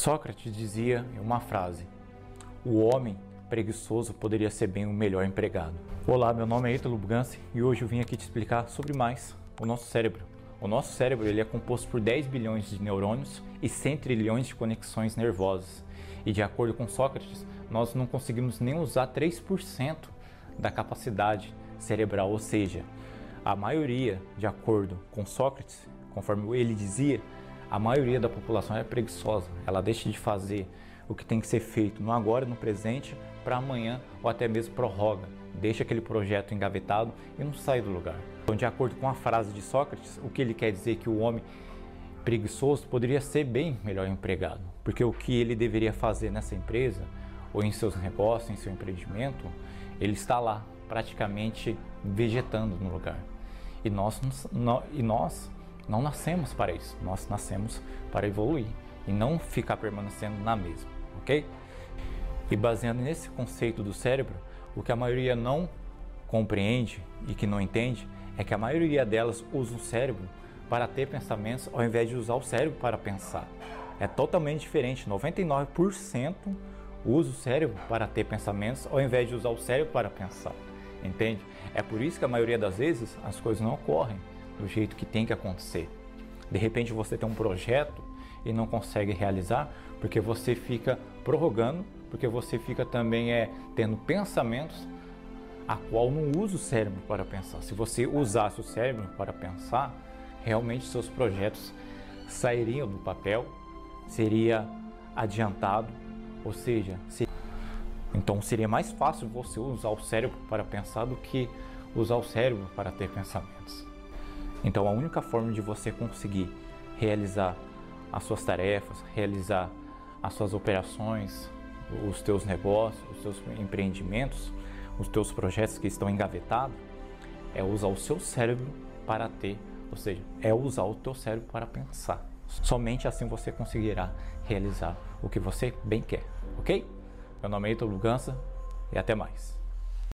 Sócrates dizia em uma frase: O homem preguiçoso poderia ser bem o melhor empregado. Olá, meu nome é Ítalo Buganci e hoje eu vim aqui te explicar sobre mais o nosso cérebro. O nosso cérebro ele é composto por 10 bilhões de neurônios e 100 trilhões de conexões nervosas. E de acordo com Sócrates, nós não conseguimos nem usar 3% da capacidade cerebral, ou seja, a maioria, de acordo com Sócrates, conforme ele dizia, a maioria da população é preguiçosa. Ela deixa de fazer o que tem que ser feito no agora, no presente, para amanhã ou até mesmo prorroga. Deixa aquele projeto engavetado e não sai do lugar. Então, de acordo com a frase de Sócrates, o que ele quer dizer é que o homem preguiçoso poderia ser bem melhor empregado, porque o que ele deveria fazer nessa empresa ou em seus negócios, em seu empreendimento, ele está lá praticamente vegetando no lugar. E nós, e nós não nascemos para isso, nós nascemos para evoluir e não ficar permanecendo na mesma, ok? E baseando nesse conceito do cérebro, o que a maioria não compreende e que não entende é que a maioria delas usa o cérebro para ter pensamentos ao invés de usar o cérebro para pensar. É totalmente diferente, 99% usa o cérebro para ter pensamentos ao invés de usar o cérebro para pensar. Entende? É por isso que a maioria das vezes as coisas não ocorrem do jeito que tem que acontecer. De repente você tem um projeto e não consegue realizar porque você fica prorrogando, porque você fica também é tendo pensamentos a qual não usa o cérebro para pensar. Se você usasse o cérebro para pensar, realmente seus projetos sairiam do papel, seria adiantado, ou seja, então seria mais fácil você usar o cérebro para pensar do que usar o cérebro para ter pensamentos. Então a única forma de você conseguir realizar as suas tarefas, realizar as suas operações, os teus negócios, os teus empreendimentos, os teus projetos que estão engavetados, é usar o seu cérebro para ter, ou seja, é usar o teu cérebro para pensar. Somente assim você conseguirá realizar o que você bem quer, ok? Meu nome é Ito Lugança e até mais.